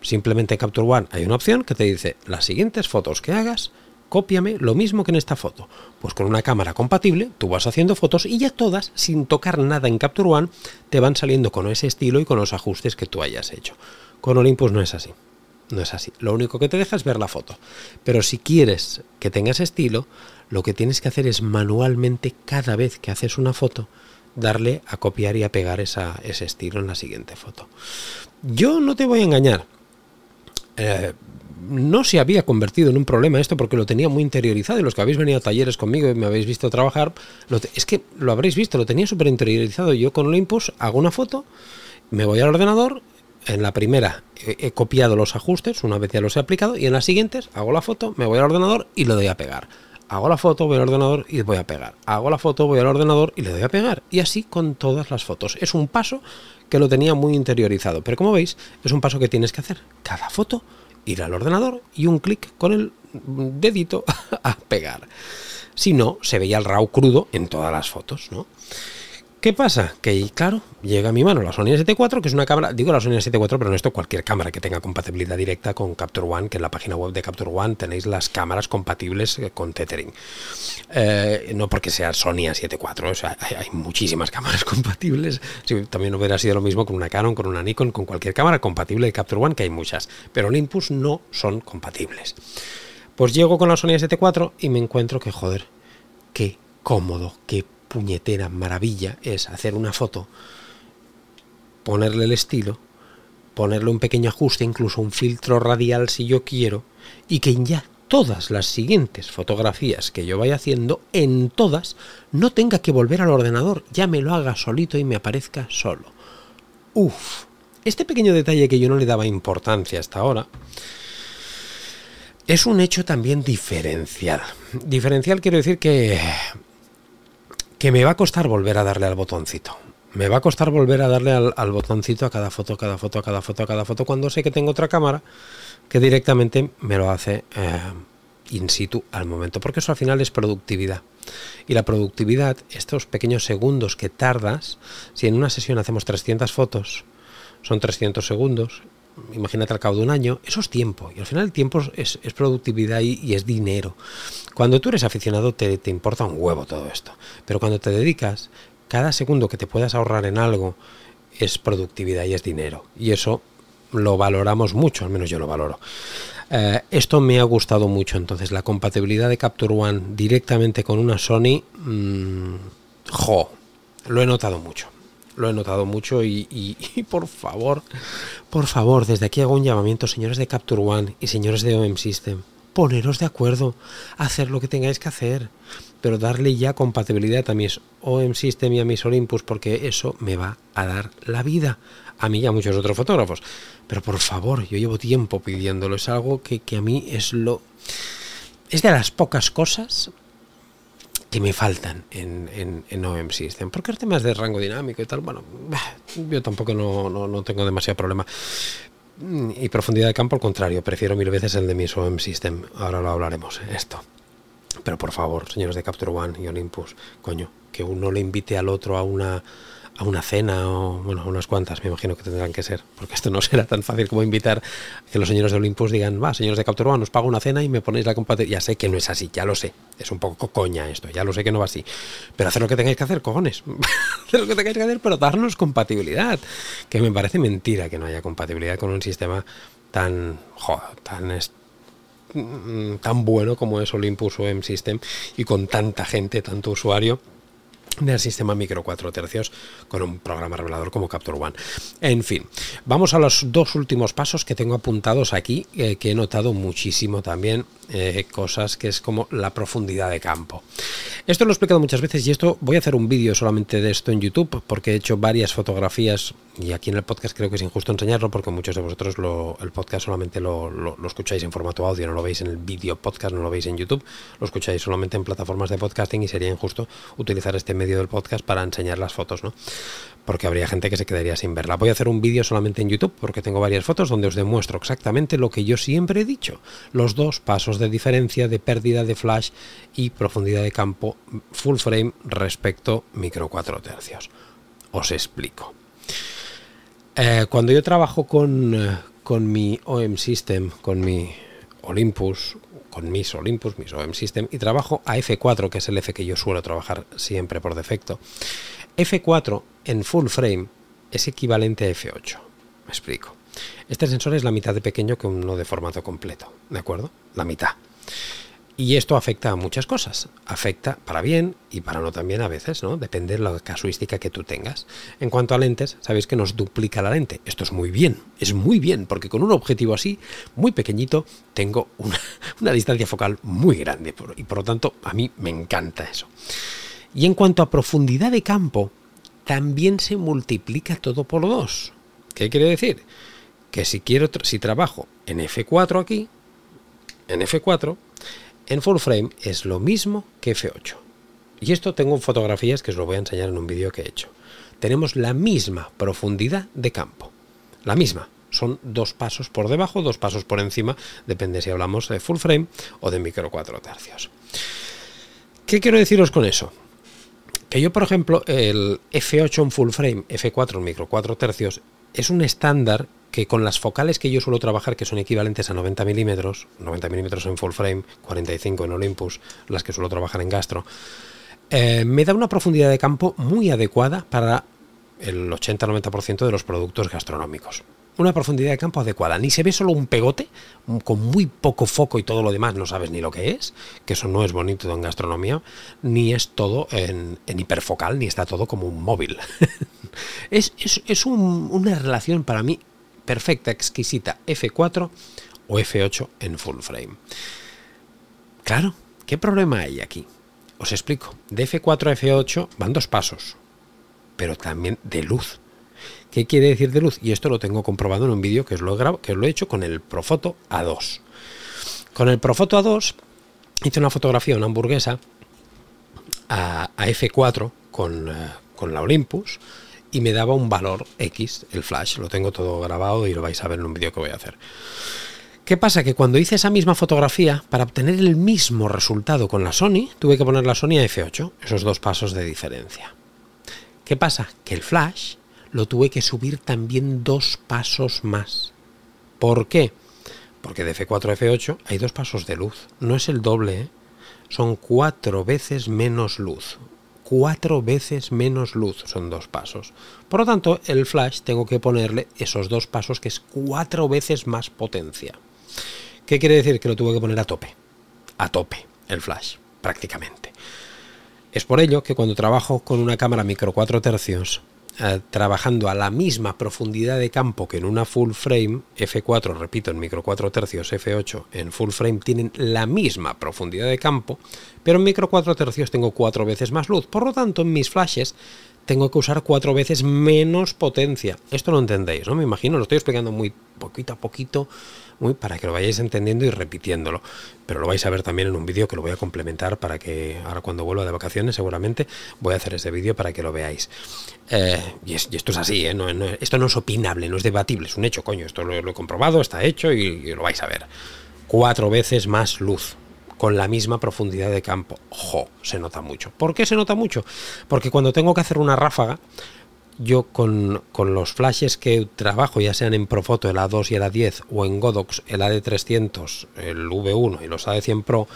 Simplemente en Capture One hay una opción que te dice, las siguientes fotos que hagas, cópiame lo mismo que en esta foto. Pues con una cámara compatible, tú vas haciendo fotos y ya todas, sin tocar nada en Capture One, te van saliendo con ese estilo y con los ajustes que tú hayas hecho. Con Olympus no es así. No es así. Lo único que te deja es ver la foto. Pero si quieres que tengas estilo, lo que tienes que hacer es manualmente, cada vez que haces una foto, darle a copiar y a pegar esa, ese estilo en la siguiente foto. Yo no te voy a engañar. Eh, no se había convertido en un problema esto porque lo tenía muy interiorizado y los que habéis venido a talleres conmigo y me habéis visto trabajar, es que lo habréis visto, lo tenía súper interiorizado. Yo con Olympus hago una foto, me voy al ordenador, en la primera he, copiado los ajustes, una vez ya los he aplicado, y en las siguientes hago la foto, me voy al ordenador y lo doy a pegar. Hago la foto, voy al ordenador y voy a pegar. Hago la foto, voy al ordenador y le doy a pegar. Y así con todas las fotos. Es un paso que lo tenía muy interiorizado. Pero como veis, es un paso que tienes que hacer. Cada foto ir al ordenador y un clic con el dedito a pegar. Si no, se veía el RAW crudo en todas las fotos, ¿no? ¿Qué pasa? Que, claro, llega a mi mano la Sony S7 que es una cámara, digo la Sony S7 pero no esto cualquier cámara que tenga compatibilidad directa con Capture One, que en la página web de Capture One tenéis las cámaras compatibles eh, con tethering. Eh, no porque sea Sony A7 o sea, hay, muchísimas cámaras compatibles. también hubiera sido lo mismo con una Canon, con una Nikon, con cualquier cámara compatible de Capture One, que hay muchas, pero Olympus no son compatibles. Pues llego con la Sony S7 y me encuentro que, joder, qué cómodo, qué puñetera maravilla es hacer una foto, ponerle el estilo, ponerle un pequeño ajuste, incluso un filtro radial si yo quiero, y que ya todas las siguientes fotografías que yo vaya haciendo, en todas, no tenga que volver al ordenador, ya me lo haga solito y me aparezca solo. Uf, este pequeño detalle que yo no le daba importancia hasta ahora, es un hecho también diferencial. Diferencial quiero decir que que me va a costar volver a darle al botoncito. Me va a costar volver a darle al, botoncito a cada foto, cada foto, a cada foto, a cada foto, cuando sé que tengo otra cámara que directamente me lo hace eh, in situ al momento, porque eso al final es productividad. Y la productividad, estos pequeños segundos que tardas, si en una sesión hacemos 300 fotos, son 300 segundos, imagínate al cabo de un año, eso es tiempo. Y al final el tiempo es, productividad y, es dinero. Cuando tú eres aficionado te, te importa un huevo todo esto. Pero cuando te dedicas, cada segundo que te puedas ahorrar en algo es productividad y es dinero. Y eso lo valoramos mucho, al menos yo lo valoro. Eh, esto me ha gustado mucho, entonces la compatibilidad de Capture One directamente con una Sony, mm, jo, lo he notado mucho. Lo he notado mucho y, por favor, por favor, desde aquí hago un llamamiento, señores de Capture One y señores de OM System, poneros de acuerdo, hacer lo que tengáis que hacer, pero darle ya compatibilidad a mis OM System y a mis Olympus, porque eso me va a dar la vida a mí y a muchos otros fotógrafos. Pero por favor, yo llevo tiempo pidiéndolo, es algo que, a mí es lo... Es de las pocas cosas que me faltan en, en, OM System. Porque el tema de rango dinámico y tal, bueno, yo tampoco no, no, tengo demasiado problema. Y profundidad de campo, al contrario, prefiero mil veces el de mis OM System. Ahora lo hablaremos, esto. Pero por favor, señores de Capture One y Olympus, coño, que uno le invite al otro a una a una cena o, bueno, unas cuantas me imagino que tendrán que ser, porque esto no será tan fácil como invitar que los señores de Olympus digan, va, señores de Capture One, os pago una cena y me ponéis la compatibilidad. Ya sé que no es así, ya lo sé, es un poco coña esto, ya lo sé que no va así, pero hacer lo que tengáis que hacer, cojones, hacer lo que tengáis que hacer, pero darnos compatibilidad, que me parece mentira que no haya compatibilidad con un sistema tan, joder, tan mm, tan bueno como es Olympus o M-System y con tanta gente, tanto usuario del sistema micro 4 tercios con un programa revelador como Capture One. En fin, vamos a los dos últimos pasos que tengo apuntados aquí, eh, que he notado muchísimo también, eh, cosas que es como la profundidad de campo. Esto lo he explicado muchas veces y esto voy a hacer un vídeo solamente de esto en YouTube porque he hecho varias fotografías y aquí en el podcast creo que es injusto enseñarlo porque muchos de vosotros lo, el podcast solamente lo, lo, lo, escucháis en formato audio, no lo veis en el vídeo podcast, no lo veis en YouTube, lo escucháis solamente en plataformas de podcasting y sería injusto utilizar este medio del podcast para enseñar las fotos, ¿no? Porque habría gente que se quedaría sin verla. Voy a hacer un vídeo solamente en YouTube porque tengo varias fotos donde os demuestro exactamente lo que yo siempre he dicho, los dos pasos de diferencia de pérdida de flash y profundidad de campo full frame respecto micro 4 tercios. Os explico. Eh, cuando yo trabajo con, eh, con mi OM System, con mi Olympus, con mis Olympus, mis OM System, y trabajo a F4, que es el F que yo suelo trabajar siempre por defecto, F4 en full frame es equivalente a F8. Me explico. Este sensor es la mitad de pequeño que uno de formato completo, ¿de acuerdo? La mitad. Y esto afecta a muchas cosas. Afecta para bien y para no también a veces, ¿no? Depende de la casuística que tú tengas. En cuanto a lentes, sabéis que nos duplica la lente. Esto es muy bien, es muy bien, porque con un objetivo así, muy pequeñito, tengo una, una distancia focal muy grande. Y por lo tanto, a mí me encanta eso. Y en cuanto a profundidad de campo, también se multiplica todo por dos. ¿Qué quiere decir? Que si quiero, si trabajo en F4 aquí, en F4, en full frame es lo mismo que F8. Y esto tengo fotografías que os lo voy a enseñar en un vídeo que he hecho. Tenemos la misma profundidad de campo. La misma. Son dos pasos por debajo, dos pasos por encima, depende si hablamos de full frame o de micro 4 tercios. ¿Qué quiero deciros con eso? Que yo, por ejemplo, el F8 en full frame, F4 en micro 4 tercios, es un estándar que con las focales que yo suelo trabajar, que son equivalentes a 90 milímetros, 90 milímetros en full frame, 45 en Olympus, las que suelo trabajar en gastro, eh, me da una profundidad de campo muy adecuada para el 80-90% de los productos gastronómicos. Una profundidad de campo adecuada. Ni se ve solo un pegote con muy poco foco y todo lo demás no sabes ni lo que es, que eso no es bonito en gastronomía, ni es todo en, hiperfocal, ni está todo como un móvil. es, una relación para mí perfecta, exquisita F4 o F8 en full frame. Claro, ¿qué problema hay aquí? Os explico. De F4 a F8 van dos pasos, pero también de luz. ¿Qué quiere decir de luz? Y esto lo tengo comprobado en un vídeo que os lo he, que lo he hecho con el Profoto A2. Con el Profoto A2 hice una fotografía, una hamburguesa, a, F4 con, eh, con la Olympus, y me daba un valor X, el flash, lo tengo todo grabado y lo vais a ver en un vídeo que voy a hacer. ¿Qué pasa? Que cuando hice esa misma fotografía, para obtener el mismo resultado con la Sony, tuve que poner la Sony a F8, esos dos pasos de diferencia. ¿Qué pasa? Que el flash lo tuve que subir también dos pasos más. ¿Por qué? Porque de F4 a F8 hay dos pasos de luz, no es el doble, ¿eh? son cuatro veces menos luz cuatro veces menos luz, son dos pasos. Por lo tanto, el flash tengo que ponerle esos dos pasos que es cuatro veces más potencia. ¿Qué quiere decir? Que lo tuve que poner a tope. A tope el flash, prácticamente. Es por ello que cuando trabajo con una cámara micro 4 tercios, eh, trabajando a la misma profundidad de campo que en una full frame, F4, repito, en micro 4 tercios, F8 en full frame tienen la misma profundidad de campo, pero en micro 4 tercios tengo cuatro veces más luz. Por lo tanto, en mis flashes tengo que usar cuatro veces menos potencia. Esto lo entendéis, ¿no? Me imagino, lo estoy explicando muy poquito a poquito, muy para que lo vayáis entendiendo y repitiéndolo. Pero lo vais a ver también en un vídeo que lo voy a complementar para que ahora cuando vuelva de vacaciones seguramente voy a hacer ese vídeo para que lo veáis. Eh, y, esto es así, ¿eh? esto no es opinable, no es debatible, es un hecho, coño, esto lo, he comprobado, está hecho y, lo vais a ver. Cuatro veces más luz con la misma profundidad de campo. ¡Jo! Se nota mucho. ¿Por qué se nota mucho? Porque cuando tengo que hacer una ráfaga, yo con, los flashes que trabajo, ya sean en Profoto el A2 y el A10 o en Godox el AD300, el V1 y los AD100 Pro,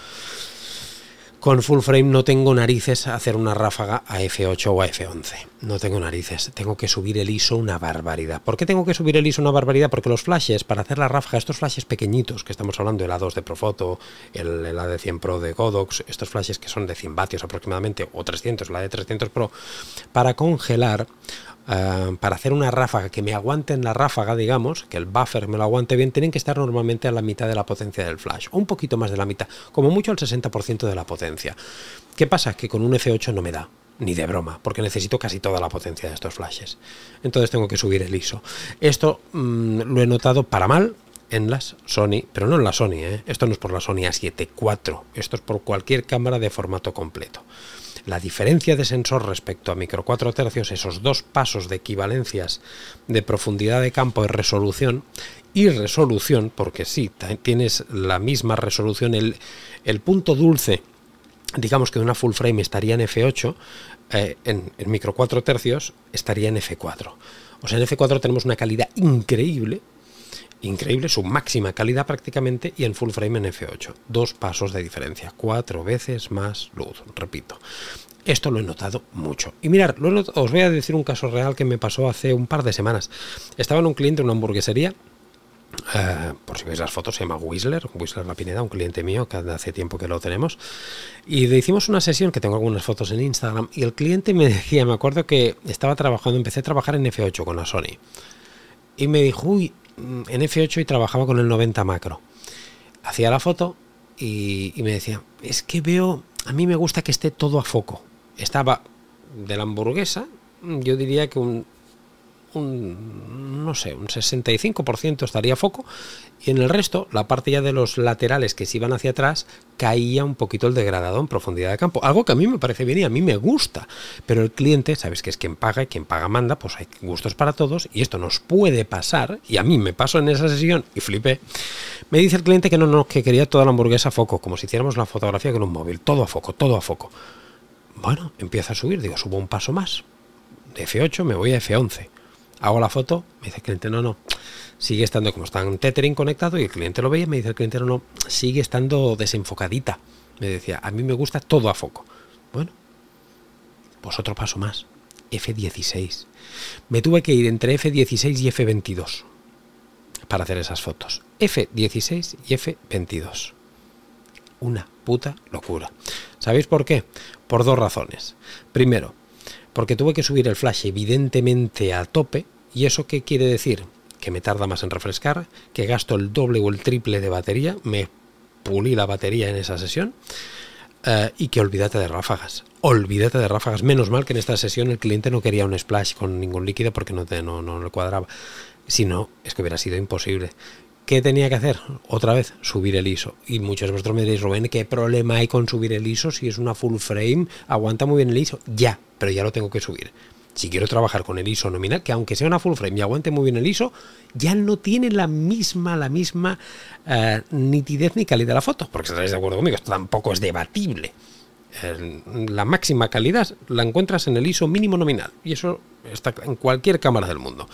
con full frame no tengo narices a hacer una ráfaga a F8 o a F11. No tengo narices. Tengo que subir el ISO una barbaridad. ¿Por qué tengo que subir el ISO una barbaridad? Porque los flashes, para hacer la ráfaga, estos flashes pequeñitos que estamos hablando, el A2 de Profoto, el, el AD100 Pro de Godox, estos flashes que son de 100 vatios aproximadamente, o 300, la de 300 Pro, para congelar Ah, para hacer una ráfaga que me aguante en la ráfaga, digamos, que el buffer me lo aguante bien, tienen que estar normalmente a la mitad de la potencia del flash, o un poquito más de la mitad, como mucho el 60% de la potencia. ¿Qué pasa? Que con un F8 no me da, ni de broma, porque necesito casi toda la potencia de estos flashes. Entonces tengo que subir el ISO. Esto mm, lo he notado para mal en las Sony, pero no en la Sony, ¿eh? esto no es por la Sony A7 IV, esto es por cualquier cámara de formato completo. La diferencia de sensor respecto a micro 4 tercios, esos dos pasos de equivalencias de profundidad de campo y resolución, y resolución, porque sí, tienes la misma resolución, el, el punto dulce, digamos que una full frame estaría en F8, eh, en, en micro 4 tercios estaría en F4. O sea, en F4 tenemos una calidad increíble, increíble, su máxima calidad prácticamente, y en full frame en F8. Dos pasos de diferencia, cuatro veces más luz, repito. Esto lo he notado mucho. Y mirar, os voy a decir un caso real que me pasó hace un par de semanas. Estaba en un cliente en una hamburguesería. Eh, por si veis las fotos, se llama Whistler, Whistler La Pineda, un cliente mío que hace tiempo que lo tenemos. Y le hicimos una sesión que tengo algunas fotos en Instagram. Y el cliente me decía, me acuerdo que estaba trabajando, empecé a trabajar en F8 con la Sony. Y me dijo, uy, en F8 y trabajaba con el 90 macro. Hacía la foto y, me decía, es que veo, a mí me gusta que esté todo a foco. Estaba de la hamburguesa, yo diría que un un, no sé, un 65% estaría foco y en el resto, la parte ya de los laterales que se iban hacia atrás, caía un poquito el degradado en profundidad de campo. Algo que a mí me parece bien y a mí me gusta. Pero el cliente, sabes que es quien paga y quien paga manda, pues hay gustos para todos y esto nos puede pasar, y a mí me pasó en esa sesión y flipé. Me dice el cliente que no, no, que quería toda la hamburguesa a foco, como si hiciéramos la fotografía con un móvil, todo a foco, todo a foco. Bueno, empieza a subir, digo, subo un paso más. De F8 me voy a F11 hago la foto, me dice el cliente, no, no, sigue estando como está en tethering conectado y el cliente lo veía, me dice el cliente, no, no, sigue estando desenfocadita. Me decía, a mí me gusta todo a foco. Bueno, pues otro paso más, F16. Me tuve que ir entre F16 y F22 para hacer esas fotos. F16 y F22. Una puta locura. ¿Sabéis por qué? Por dos razones. Primero, porque tuve que subir el flash evidentemente a tope. ¿Y eso qué quiere decir? Que me tarda más en refrescar, que gasto el doble o el triple de batería, me pulí la batería en esa sesión eh, y que olvídate de ráfagas. Olvídate de ráfagas. Menos mal que en esta sesión el cliente no quería un splash con ningún líquido porque no, no, no le cuadraba. Si no, es que hubiera sido imposible. ¿Qué tenía que hacer? Otra vez, subir el ISO. Y muchos de vosotros me diréis, Rubén, ¿qué problema hay con subir el ISO si es una full frame? Aguanta muy bien el ISO. Ya, pero ya lo tengo que subir. Si quiero trabajar con el ISO nominal, que aunque sea una full frame y aguante muy bien el ISO, ya no tiene la misma, la misma eh, nitidez ni calidad de la foto. Porque estaréis de acuerdo conmigo, esto tampoco es debatible. la máxima calidad la encuentras en el ISO mínimo nominal. Y eso está en cualquier cámara del mundo.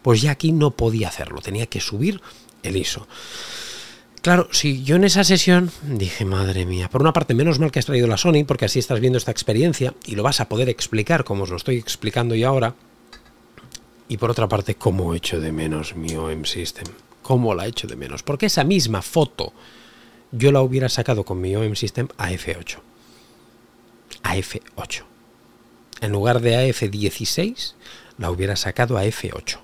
Pues ya aquí no podía hacerlo, tenía que subir el ISO. Claro, si yo en esa sesión dije, madre mía, por una parte, menos mal que has traído la Sony, porque así estás viendo esta experiencia y lo vas a poder explicar como os lo estoy explicando yo ahora. Y por otra parte, cómo echo de menos mi OM System. cómo la echo de menos. Porque esa misma foto yo la hubiera sacado con mi OM System a F8. A F8. En lugar de a F16, la hubiera sacado a F8.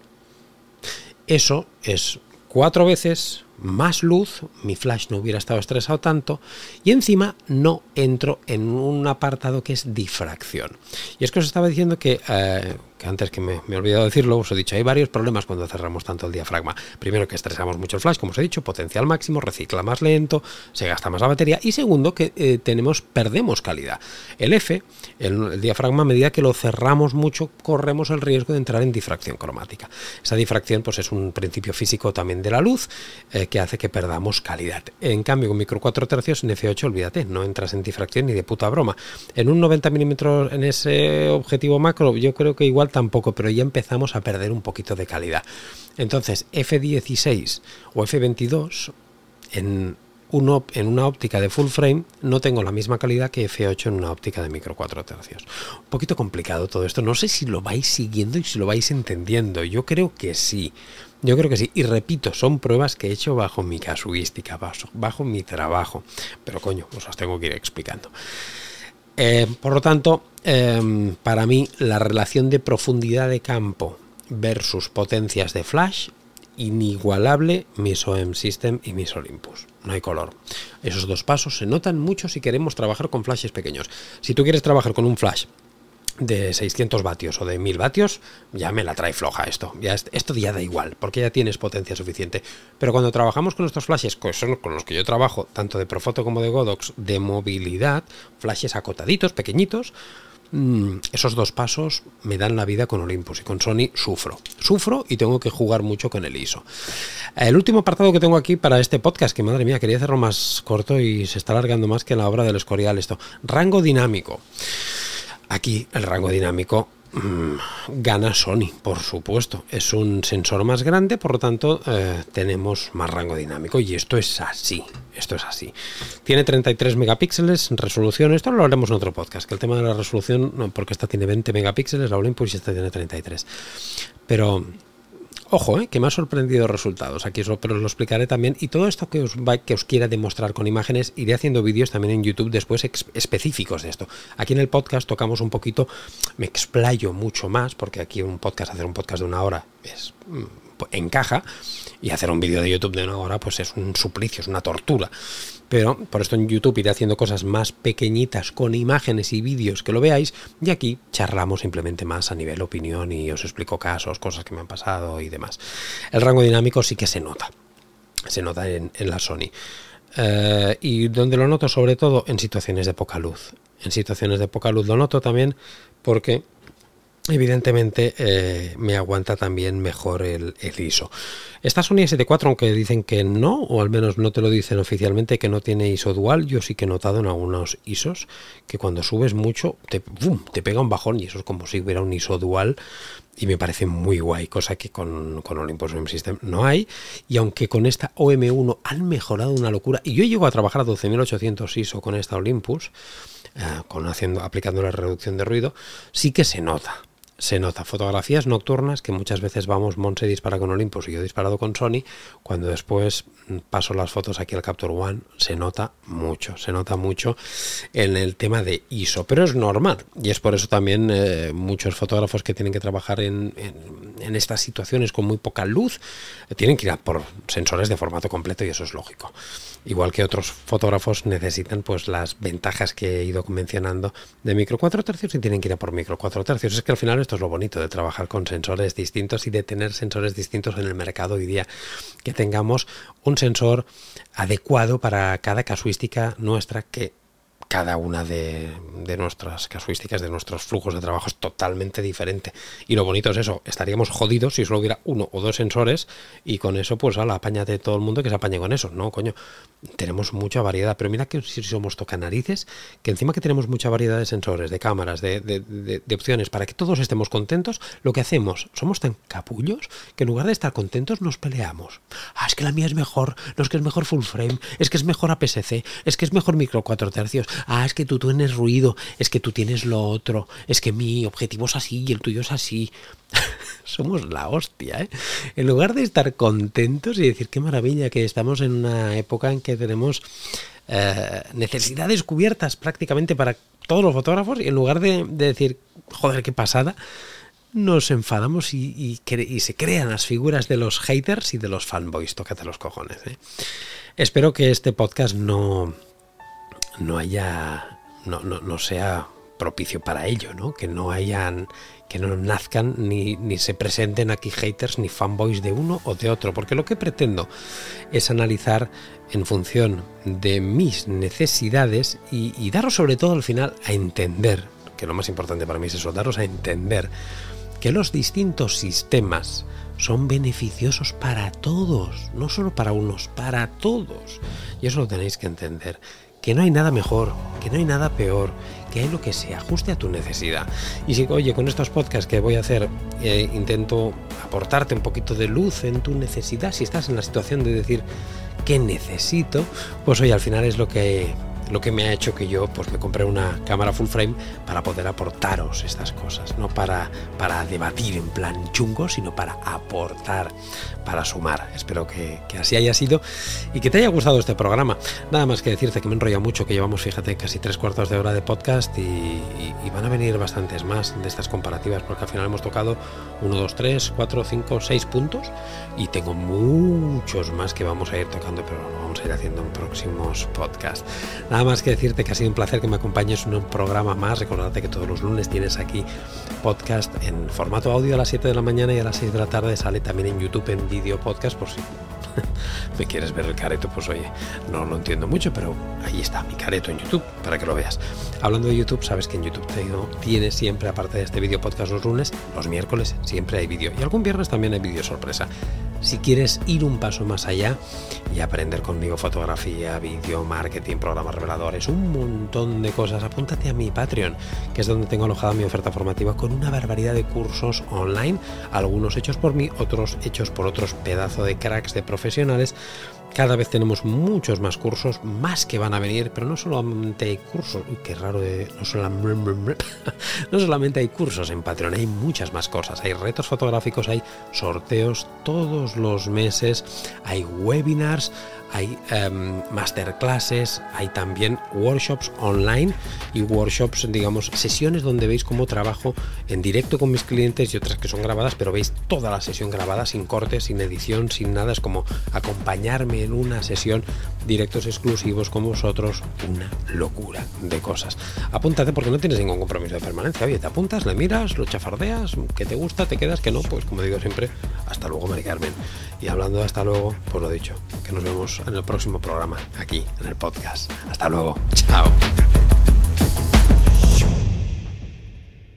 Eso es cuatro veces más luz, mi flash no hubiera estado estresado tanto y encima no entro en un apartado que es difracción. Y es que os estaba diciendo que eh, antes que me, he olvidado decirlo, os he dicho, hay varios problemas cuando cerramos tanto el diafragma. Primero que estresamos mucho el flash, como os he dicho, potencial máximo, recicla más lento, se gasta más la batería. Y segundo, que eh, tenemos, perdemos calidad. El F, el, diafragma, a medida que lo cerramos mucho, corremos el riesgo de entrar en difracción cromática. Esa difracción pues, es un principio físico también de la luz eh, que hace que perdamos calidad. En cambio, con micro 4 tercios en F8, olvídate, no entras en difracción ni de puta broma. En un 90 milímetros en ese objetivo macro, yo creo que igual tampoco, pero ya empezamos a perder un poquito de calidad. Entonces, F16 o F22 en, una óptica de full frame no tengo la misma calidad que F8 en una óptica de micro 4 tercios. Un poquito complicado todo esto. No sé si lo vais siguiendo y si lo vais entendiendo. Yo creo que sí. Yo creo que sí. Y repito, son pruebas que he hecho bajo mi casuística, bajo, mi trabajo. Pero coño, os tengo que ir explicando. Eh, por lo tanto, em, para mí la relación de profundidad de campo versus potencias de flash, inigualable mis OM System y mis Olympus. No hay color. Esos dos pasos se notan mucho si queremos trabajar con flashes pequeños. Si tú quieres trabajar con un flash de 600 vatios o de 1000 vatios, ya me la trae floja esto. Ya, esto ya da igual, porque ya tienes potencia suficiente. Pero cuando trabajamos con estos flashes, que son con los que yo trabajo, tanto de Profoto como de Godox, de movilidad, flashes acotaditos, pequeñitos, esos dos pasos me dan la vida con Olympus y con Sony sufro. Sufro y tengo que jugar mucho con el ISO. El último apartado que tengo aquí para este podcast, que madre mía, quería hacerlo más corto y se está alargando más que la obra del Escorial esto. Rango dinámico. Aquí el rango dinámico mm, gana Sony, por supuesto. Es un sensor más grande, por lo tanto eh, tenemos más rango dinámico y esto es así. Esto es así. Tiene 33 megapíxeles en resolución. Esto lo haremos en otro podcast, que el tema de la resolución, porque esta tiene 20 megapíxeles, la Olympus y esta tiene 33. Pero Ojo, eh, que me ha sorprendido resultados. Aquí pero os lo explicaré también. Y todo esto que os, que os quiera demostrar con imágenes, iré haciendo vídeos también en YouTube después específicos de esto. Aquí en el podcast tocamos un poquito, me explayo mucho más, porque aquí un podcast, hacer un podcast de una hora es mm, encaja y hacer un vídeo de YouTube de una hora pues es un suplicio, es una tortura. Pero por esto en YouTube iré haciendo cosas más pequeñitas con imágenes y vídeos que lo veáis y aquí charlamos simplemente más a nivel opinión y os explico casos, cosas que me han pasado y demás. El rango dinámico sí que se nota, se nota en, la Sony. Eh, y donde lo noto sobre todo en situaciones de poca luz. En situaciones de poca luz lo noto también porque evidentemente eh, me aguanta también mejor el, ISO. Esta Sony S7 aunque dicen que no, o al menos no te lo dicen oficialmente, que no tiene ISO dual, yo sí que he notado en algunos ISOs que cuando subes mucho te, te pega un bajón y eso es como si hubiera un ISO dual y me parece muy guay, cosa que con, con Olympus OM System no hay. Y aunque con esta OM1 han mejorado una locura, y yo llego a trabajar a 12.800 ISO con esta Olympus, eh, con haciendo, aplicando la reducción de ruido, sí que se nota se nota. Fotografías nocturnas que muchas veces vamos, Monse dispara con Olympus y yo he disparado con Sony, cuando después paso las fotos aquí al Capture One, se nota mucho, se nota mucho en el tema de ISO, pero es normal y es por eso también eh, muchos fotógrafos que tienen que trabajar en, en, estas situaciones con muy poca luz tienen que ir a por sensores de formato completo y eso es lógico. Igual que otros fotógrafos necesitan pues las ventajas que he ido mencionando de micro 4 tercios y tienen que ir a por micro 4 tercios. Es que al final esto es lo bonito de trabajar con sensores distintos y de tener sensores distintos en el mercado hoy día. Que tengamos un sensor adecuado para cada casuística nuestra que cada una de, nuestras casuísticas, de nuestros flujos de trabajo es totalmente diferente. Y lo bonito es eso, estaríamos jodidos si solo hubiera uno o dos sensores y con eso, pues, a la de todo el mundo que se apañe con eso. No, coño, tenemos mucha variedad. Pero mira que si somos tocanarices, que encima que tenemos mucha variedad de sensores, de cámaras, de, de, opciones, para que todos estemos contentos, lo que hacemos, somos tan capullos que en lugar de estar contentos nos peleamos. Ah, es que la mía es mejor, no es que es mejor full frame, es que es mejor APS-C, es que es mejor micro 4 tercios Ah, es que tú tienes ruido, es que tú tienes lo otro, es que mi objetivo es así y el tuyo es así. Somos la hostia, ¿eh? En lugar de estar contentos y decir qué maravilla que estamos en una época en que tenemos eh, necesidades cubiertas prácticamente para todos los fotógrafos, y en lugar de, decir, joder, qué pasada, nos enfadamos y, se crean las figuras de los haters y de los fanboys. Tócate los cojones. ¿eh? Espero que este podcast no, no haya, no, no, no sea propicio para ello, ¿no? Que no hayan, que no nazcan ni, ni, se presenten aquí haters ni fanboys de uno o de otro, porque lo que pretendo es analizar en función de mis necesidades y, daros sobre todo al final a entender, que lo más importante para mí es eso, daros a entender que los distintos sistemas son beneficiosos para todos, no solo para unos, para todos. Y eso lo tenéis que entender que no hay nada mejor, que no hay nada peor, que hay lo que se ajuste a tu necesidad. Y si, oye, con estos podcasts que voy a hacer, eh, intento aportarte un poquito de luz en tu necesidad, si estás en la situación de decir, ¿qué necesito? Pues oye, al final es lo que lo que me ha hecho que yo pues me compré una cámara full frame para poder aportaros estas cosas, no para, para debatir en plan chungo, sino para aportar, para sumar. Espero que, así haya sido y que te haya gustado este programa. Nada más que decirte que me enrolla mucho, que llevamos, fíjate, casi tres cuartos de hora de podcast y, van a venir bastantes más de estas comparativas, porque al final hemos tocado 1, 2, 3, 4, 5, 6 puntos y tengo muchos más que vamos a ir tocando, pero vamos a ir haciendo en próximos podcasts. Nada más que decirte que ha sido un placer que me acompañes en un programa más. Recordate que todos los lunes tienes aquí podcast en formato audio a las 7 de la mañana y a las 6 de la tarde sale también en YouTube en vídeo podcast por si me quieres ver el careto, pues oye, no lo entiendo mucho, pero ahí está mi careto en YouTube para que lo veas. Hablando de YouTube, sabes que en YouTube tiene siempre, aparte de este vídeo podcast los lunes, los miércoles siempre hay vídeo y algún viernes también hay vídeo sorpresa. Si quieres ir un paso más allá y aprender conmigo fotografía, vídeo, marketing, programas reveladores, un montón de cosas, apúntate a mi Patreon, que es donde tengo alojada mi oferta formativa con una barbaridad de cursos online, algunos hechos por mí, otros hechos por otros pedazos de cracks de profesionales cada vez tenemos muchos más cursos, más que van a venir, pero no solamente hay cursos, qué raro, de, no, solamente, no solamente hay cursos en Patreon, hay muchas más cosas, hay retos fotográficos, hay sorteos todos los meses, hay webinars, hay em, masterclasses, hay también workshops online y workshops, digamos, sesiones donde veis cómo trabajo en directo con mis clientes y otras que son grabadas, pero veis toda la sesión grabada sin cortes, sin edición, sin nada. Es como acompañarme en una sesión, directos exclusivos con vosotros, una locura de cosas. Apúntate porque no tienes ningún compromiso de permanencia. Oye, te apuntas, le miras, lo chafardeas, que te gusta, te quedas, que no, pues como digo siempre, hasta luego, Mari Carmen. Y hablando de hasta luego, pues lo dicho, que nos vemos en el próximo programa, aquí en el podcast. Hasta luego. Chao.